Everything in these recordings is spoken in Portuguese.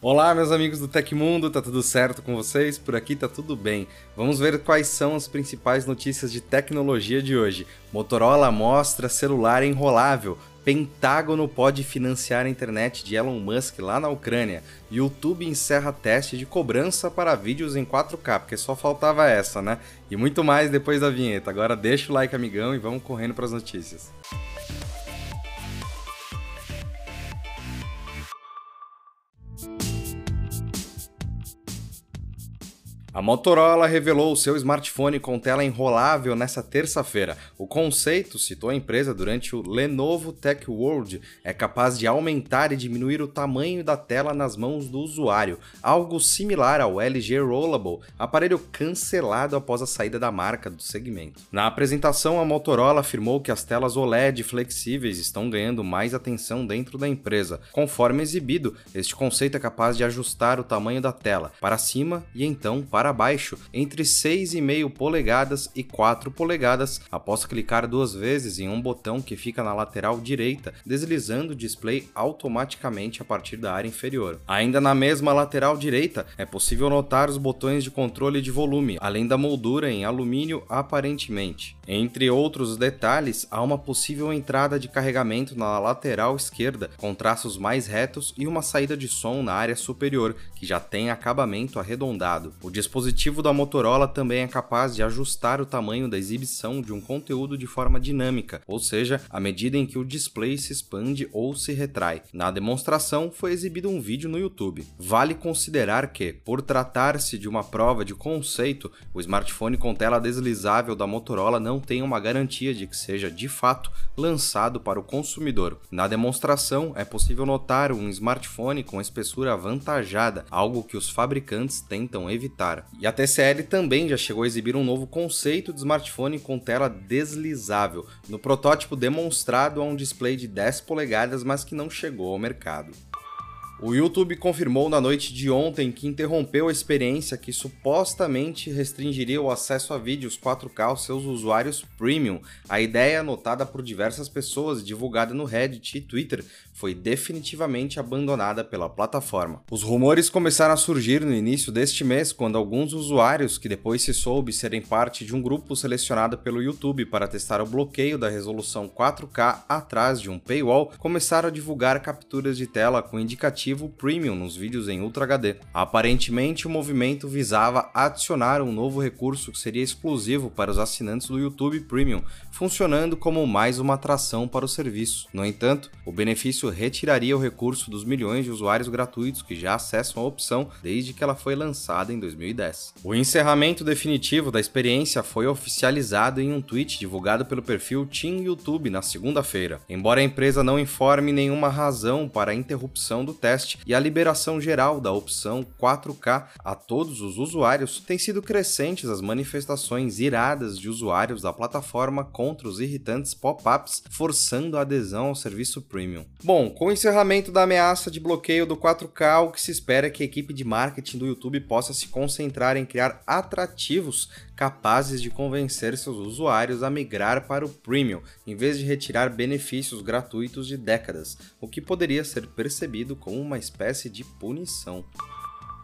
Olá, meus amigos do Tecmundo, tá tudo certo com vocês? Por aqui tá tudo bem. Vamos ver quais são as principais notícias de tecnologia de hoje. Motorola mostra celular enrolável. Pentágono pode financiar a internet de Elon Musk lá na Ucrânia. YouTube encerra teste de cobrança para vídeos em 4K, porque só faltava essa, né? E muito mais depois da vinheta. Agora deixa o like, amigão, e vamos correndo para as notícias. A Motorola revelou o seu smartphone com tela enrolável nesta terça-feira. O conceito, citou a empresa durante o Lenovo Tech World, é capaz de aumentar e diminuir o tamanho da tela nas mãos do usuário, algo similar ao LG Rollable, aparelho cancelado após a saída da marca do segmento. Na apresentação, a Motorola afirmou que as telas OLED flexíveis estão ganhando mais atenção dentro da empresa. Conforme exibido, este conceito é capaz de ajustar o tamanho da tela para cima e então para para baixo entre 6,5 polegadas e 4 polegadas após clicar duas vezes em um botão que fica na lateral direita, deslizando o display automaticamente a partir da área inferior. Ainda na mesma lateral direita, é possível notar os botões de controle de volume, além da moldura em alumínio aparentemente. Entre outros detalhes, há uma possível entrada de carregamento na lateral esquerda, com traços mais retos e uma saída de som na área superior, que já tem acabamento arredondado. O dispositivo da Motorola também é capaz de ajustar o tamanho da exibição de um conteúdo de forma dinâmica, ou seja, à medida em que o display se expande ou se retrai. Na demonstração, foi exibido um vídeo no YouTube. Vale considerar que, por tratar-se de uma prova de conceito, o smartphone com tela deslizável da Motorola não tem uma garantia de que seja de fato lançado para o consumidor. Na demonstração, é possível notar um smartphone com espessura avantajada, algo que os fabricantes tentam evitar. E a TCL também já chegou a exibir um novo conceito de smartphone com tela deslizável. No protótipo demonstrado há um display de 10 polegadas, mas que não chegou ao mercado. O YouTube confirmou na noite de ontem que interrompeu a experiência que supostamente restringiria o acesso a vídeos 4K aos seus usuários premium. A ideia, anotada por diversas pessoas divulgada no Reddit e Twitter, foi definitivamente abandonada pela plataforma. Os rumores começaram a surgir no início deste mês, quando alguns usuários, que depois se soube serem parte de um grupo selecionado pelo YouTube para testar o bloqueio da resolução 4K atrás de um paywall, começaram a divulgar capturas de tela com indicativo premium nos vídeos em Ultra HD. Aparentemente, o movimento visava adicionar um novo recurso que seria exclusivo para os assinantes do YouTube Premium, funcionando como mais uma atração para o serviço. No entanto, o benefício retiraria o recurso dos milhões de usuários gratuitos que já acessam a opção desde que ela foi lançada em 2010. O encerramento definitivo da experiência foi oficializado em um tweet divulgado pelo perfil Team YouTube na segunda-feira. Embora a empresa não informe nenhuma razão para a interrupção do teste e a liberação geral da opção 4K a todos os usuários, têm sido crescentes as manifestações iradas de usuários da plataforma contra os irritantes pop-ups forçando a adesão ao serviço premium. Bom, Bom, com o encerramento da ameaça de bloqueio do 4K, o que se espera é que a equipe de marketing do YouTube possa se concentrar em criar atrativos capazes de convencer seus usuários a migrar para o Premium, em vez de retirar benefícios gratuitos de décadas, o que poderia ser percebido como uma espécie de punição.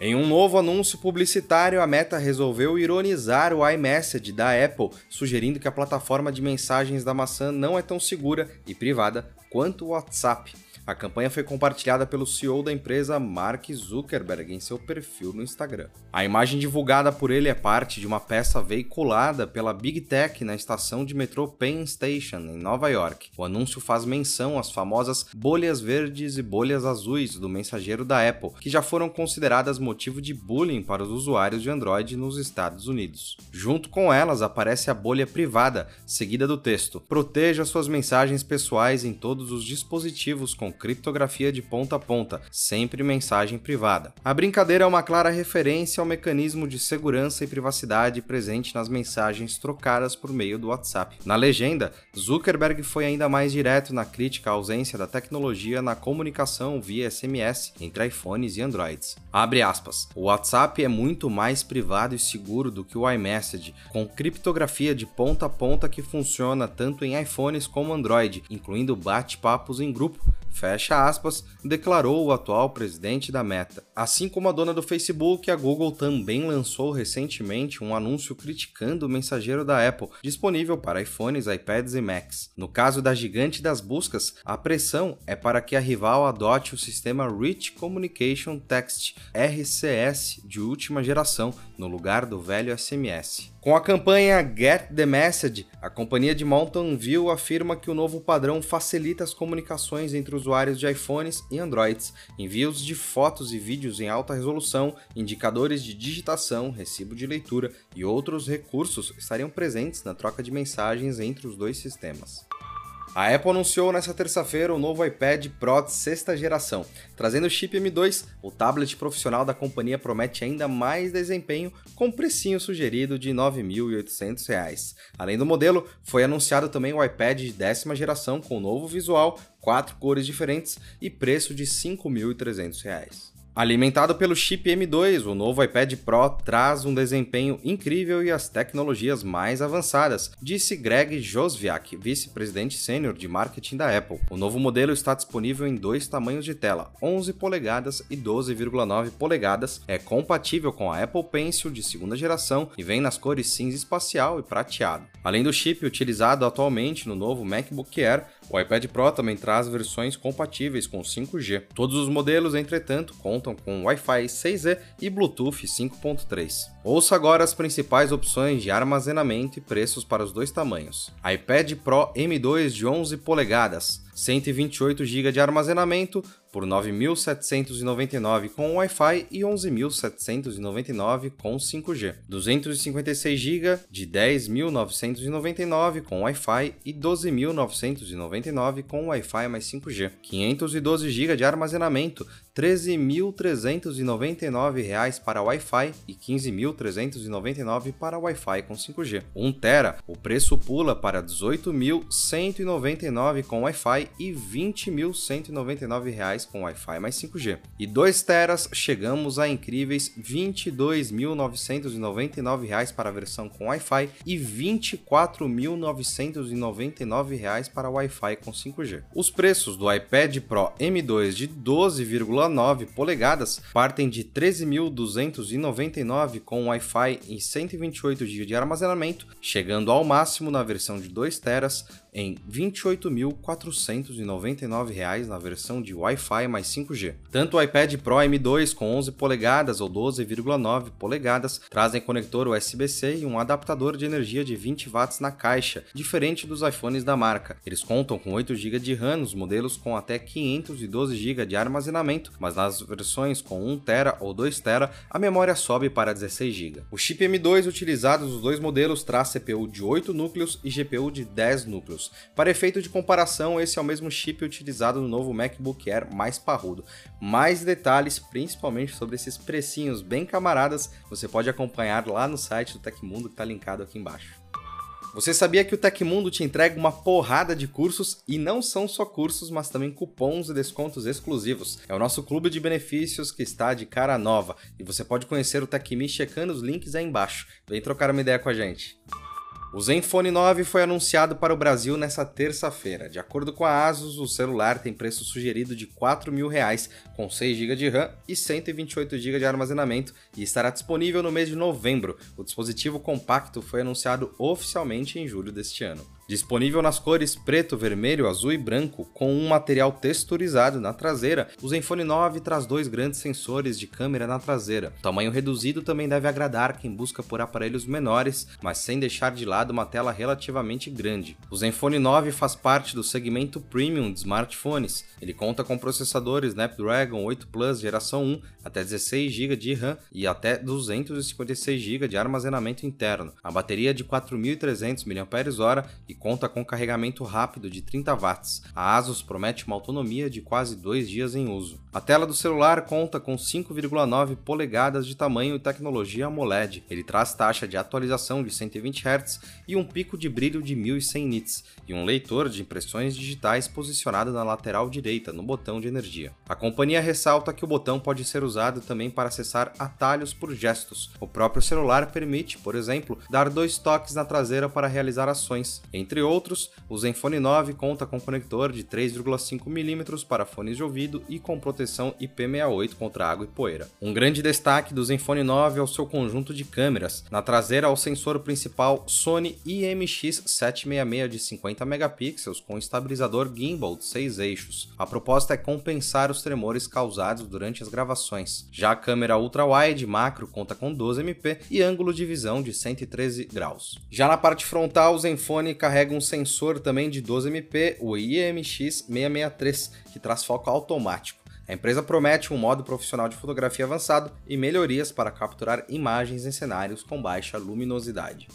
Em um novo anúncio publicitário, a Meta resolveu ironizar o iMessage da Apple, sugerindo que a plataforma de mensagens da maçã não é tão segura e privada quanto o WhatsApp. A campanha foi compartilhada pelo CEO da empresa Mark Zuckerberg em seu perfil no Instagram. A imagem divulgada por ele é parte de uma peça veiculada pela Big Tech na estação de metrô Penn Station, em Nova York. O anúncio faz menção às famosas bolhas verdes e bolhas azuis do mensageiro da Apple, que já foram consideradas motivo de bullying para os usuários de Android nos Estados Unidos. Junto com elas aparece a bolha privada, seguida do texto: Proteja suas mensagens pessoais em todos os dispositivos com criptografia de ponta a ponta, sempre mensagem privada. A brincadeira é uma clara referência ao mecanismo de segurança e privacidade presente nas mensagens trocadas por meio do WhatsApp. Na legenda, Zuckerberg foi ainda mais direto na crítica à ausência da tecnologia na comunicação via SMS entre iPhones e Androids. Abre aspas. O WhatsApp é muito mais privado e seguro do que o iMessage, com criptografia de ponta a ponta que funciona tanto em iPhones como Android, incluindo bate-papos em grupo fecha aspas, declarou o atual presidente da Meta. Assim como a dona do Facebook, a Google também lançou recentemente um anúncio criticando o mensageiro da Apple, disponível para iPhones, iPads e Macs. No caso da gigante das buscas, a pressão é para que a rival adote o sistema Rich Communication Text, RCS, de última geração, no lugar do velho SMS. Com a campanha Get the Message, a companhia de Mountain View afirma que o novo padrão facilita as comunicações entre usuários de iPhones e Androids, envios de fotos e vídeos em alta resolução, indicadores de digitação, recibo de leitura e outros recursos estariam presentes na troca de mensagens entre os dois sistemas. A Apple anunciou nesta terça-feira o novo iPad Pro de sexta geração. Trazendo o chip M2, o tablet profissional da companhia promete ainda mais desempenho com precinho sugerido de R$ 9.800. Além do modelo, foi anunciado também o iPad de décima geração com novo visual, quatro cores diferentes e preço de R$ 5.300. Alimentado pelo chip M2, o novo iPad Pro traz um desempenho incrível e as tecnologias mais avançadas, disse Greg Josviak, vice-presidente sênior de marketing da Apple. O novo modelo está disponível em dois tamanhos de tela, 11 polegadas e 12,9 polegadas, é compatível com a Apple Pencil de segunda geração e vem nas cores cinza espacial e prateado. Além do chip utilizado atualmente no novo MacBook Air, o iPad Pro também traz versões compatíveis com 5G. Todos os modelos, entretanto, contam com Wi-Fi 6E e Bluetooth 5.3. Ouça agora as principais opções de armazenamento e preços para os dois tamanhos. iPad Pro M2 de 11 polegadas, 128 GB de armazenamento por 9.799 com Wi-Fi e 11.799 com 5G. 256 GB de 10.999 com Wi-Fi e 12.999 com Wi-Fi mais 5G. 512 GB de armazenamento, R$ 13.399 para Wi-Fi e R$ 15.399 para Wi-Fi com 5G. 1 TB, o preço pula para R$ 18.199 com Wi-Fi e R$ 20.199 com Wi-Fi mais 5G. E 2 teras chegamos a incríveis R$ 22.999 para a versão com Wi-Fi e R$ 24.999 para Wi-Fi com 5G. Os preços do iPad Pro M2 de 12,9 polegadas partem de 13.299 com Wi-Fi e 128 GB de armazenamento, chegando ao máximo na versão de 2 teras em R$ 28.499 na versão de Wi-Fi mais 5G. Tanto o iPad Pro M2 com 11 polegadas ou 12,9 polegadas trazem conector USB-C e um adaptador de energia de 20 watts na caixa, diferente dos iPhones da marca. Eles contam com 8 GB de RAM nos modelos com até 512 GB de armazenamento, mas nas versões com 1 TB ou 2 TB a memória sobe para 16 GB. O chip M2 utilizado nos dois modelos traz CPU de 8 núcleos e GPU de 10 núcleos. Para efeito de comparação, esse é o mesmo chip utilizado no novo MacBook Air mais parrudo. Mais detalhes, principalmente sobre esses precinhos bem camaradas, você pode acompanhar lá no site do Tecmundo que está linkado aqui embaixo. Você sabia que o Tecmundo te entrega uma porrada de cursos e não são só cursos, mas também cupons e descontos exclusivos. É o nosso clube de benefícios que está de cara nova e você pode conhecer o TecMe checando os links aí embaixo. Vem trocar uma ideia com a gente. O Zenfone 9 foi anunciado para o Brasil nesta terça-feira. De acordo com a Asus, o celular tem preço sugerido de R$ 4.000, com 6 GB de RAM e 128 GB de armazenamento, e estará disponível no mês de novembro. O dispositivo compacto foi anunciado oficialmente em julho deste ano. Disponível nas cores preto, vermelho, azul e branco, com um material texturizado na traseira, o Zenfone 9 traz dois grandes sensores de câmera na traseira. O tamanho reduzido também deve agradar quem busca por aparelhos menores, mas sem deixar de lado uma tela relativamente grande. O Zenfone 9 faz parte do segmento premium de smartphones. Ele conta com processadores Snapdragon 8 Plus geração 1, até 16 GB de RAM e até 256 GB de armazenamento interno. A bateria é de 4.300 mAh e conta com carregamento rápido de 30 watts. A Asus promete uma autonomia de quase dois dias em uso. A tela do celular conta com 5,9 polegadas de tamanho e tecnologia AMOLED. Ele traz taxa de atualização de 120 Hz e um pico de brilho de 1100 nits, e um leitor de impressões digitais posicionado na lateral direita, no botão de energia. A companhia ressalta que o botão pode ser usado também para acessar atalhos por gestos. O próprio celular permite, por exemplo, dar dois toques na traseira para realizar ações. Entre outros, o Zenfone 9 conta com conector de 3,5 mm para fones de ouvido e com proteção IP68 contra água e poeira. Um grande destaque do Zenfone 9 é o seu conjunto de câmeras. Na traseira, o sensor principal Sony IMX766 de 50 megapixels com estabilizador gimbal de 6 eixos. A proposta é compensar os tremores causados durante as gravações. Já a câmera ultra-wide macro conta com 12 MP e ângulo de visão de 113 graus. Já na parte frontal, o Zenfone carrega um sensor também de 12 MP, o IMX663, que traz foco automático. A empresa promete um modo profissional de fotografia avançado e melhorias para capturar imagens em cenários com baixa luminosidade.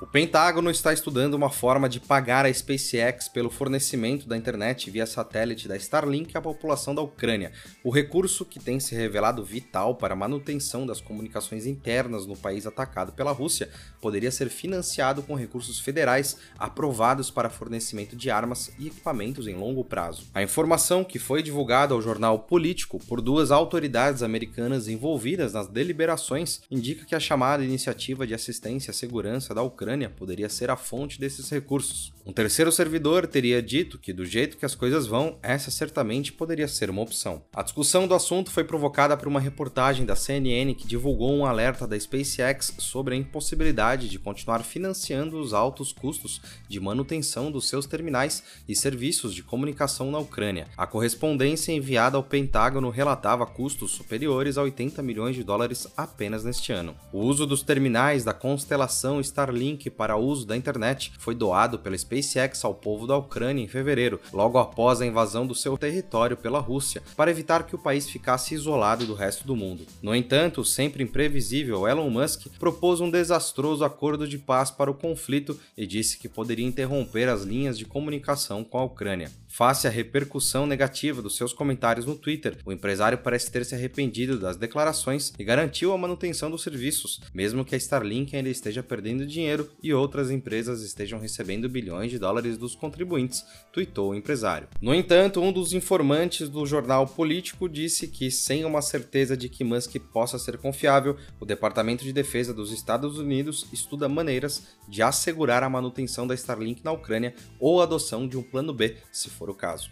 O Pentágono está estudando uma forma de pagar a SpaceX pelo fornecimento da internet via satélite da Starlink à população da Ucrânia. O recurso, que tem se revelado vital para a manutenção das comunicações internas no país atacado pela Rússia, poderia ser financiado com recursos federais aprovados para fornecimento de armas e equipamentos em longo prazo. A informação, que foi divulgada ao jornal Político por duas autoridades americanas envolvidas nas deliberações, indica que a chamada Iniciativa de Assistência à Segurança da Ucrânia Ucrânia poderia ser a fonte desses recursos. Um terceiro servidor teria dito que, do jeito que as coisas vão, essa certamente poderia ser uma opção. A discussão do assunto foi provocada por uma reportagem da CNN que divulgou um alerta da SpaceX sobre a impossibilidade de continuar financiando os altos custos de manutenção dos seus terminais e serviços de comunicação na Ucrânia. A correspondência enviada ao Pentágono relatava custos superiores a 80 milhões de dólares apenas neste ano. O uso dos terminais da constelação Starlink link para uso da internet foi doado pela SpaceX ao povo da Ucrânia em fevereiro, logo após a invasão do seu território pela Rússia, para evitar que o país ficasse isolado do resto do mundo. No entanto, sempre imprevisível Elon Musk propôs um desastroso acordo de paz para o conflito e disse que poderia interromper as linhas de comunicação com a Ucrânia. Face à repercussão negativa dos seus comentários no Twitter, o empresário parece ter se arrependido das declarações e garantiu a manutenção dos serviços, mesmo que a Starlink ainda esteja perdendo dinheiro e outras empresas estejam recebendo bilhões de dólares dos contribuintes, tweetou o empresário. No entanto, um dos informantes do jornal político disse que, sem uma certeza de que Musk possa ser confiável, o Departamento de Defesa dos Estados Unidos estuda maneiras de assegurar a manutenção da Starlink na Ucrânia ou a adoção de um plano B, se for for o caso.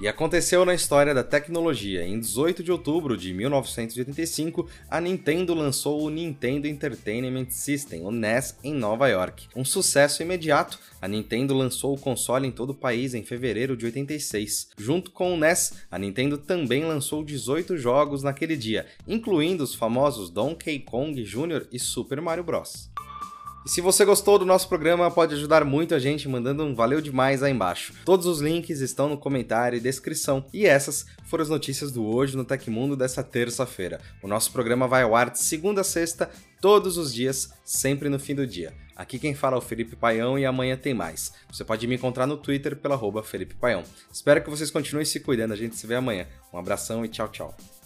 E aconteceu na história da tecnologia. Em 18 de outubro de 1985, a Nintendo lançou o Nintendo Entertainment System, o NES, em Nova York. Um sucesso imediato, a Nintendo lançou o console em todo o país em fevereiro de 86. Junto com o NES, a Nintendo também lançou 18 jogos naquele dia, incluindo os famosos Donkey Kong Jr. e Super Mario Bros. E se você gostou do nosso programa, pode ajudar muito a gente mandando um valeu demais aí embaixo. Todos os links estão no comentário e descrição. E essas foram as notícias do Hoje no Tecmundo dessa terça-feira. O nosso programa vai ao ar de segunda a sexta, todos os dias, sempre no fim do dia. Aqui quem fala é o Felipe Paião e amanhã tem mais. Você pode me encontrar no Twitter pela Felipe Paião. Espero que vocês continuem se cuidando, a gente se vê amanhã. Um abração e tchau, tchau.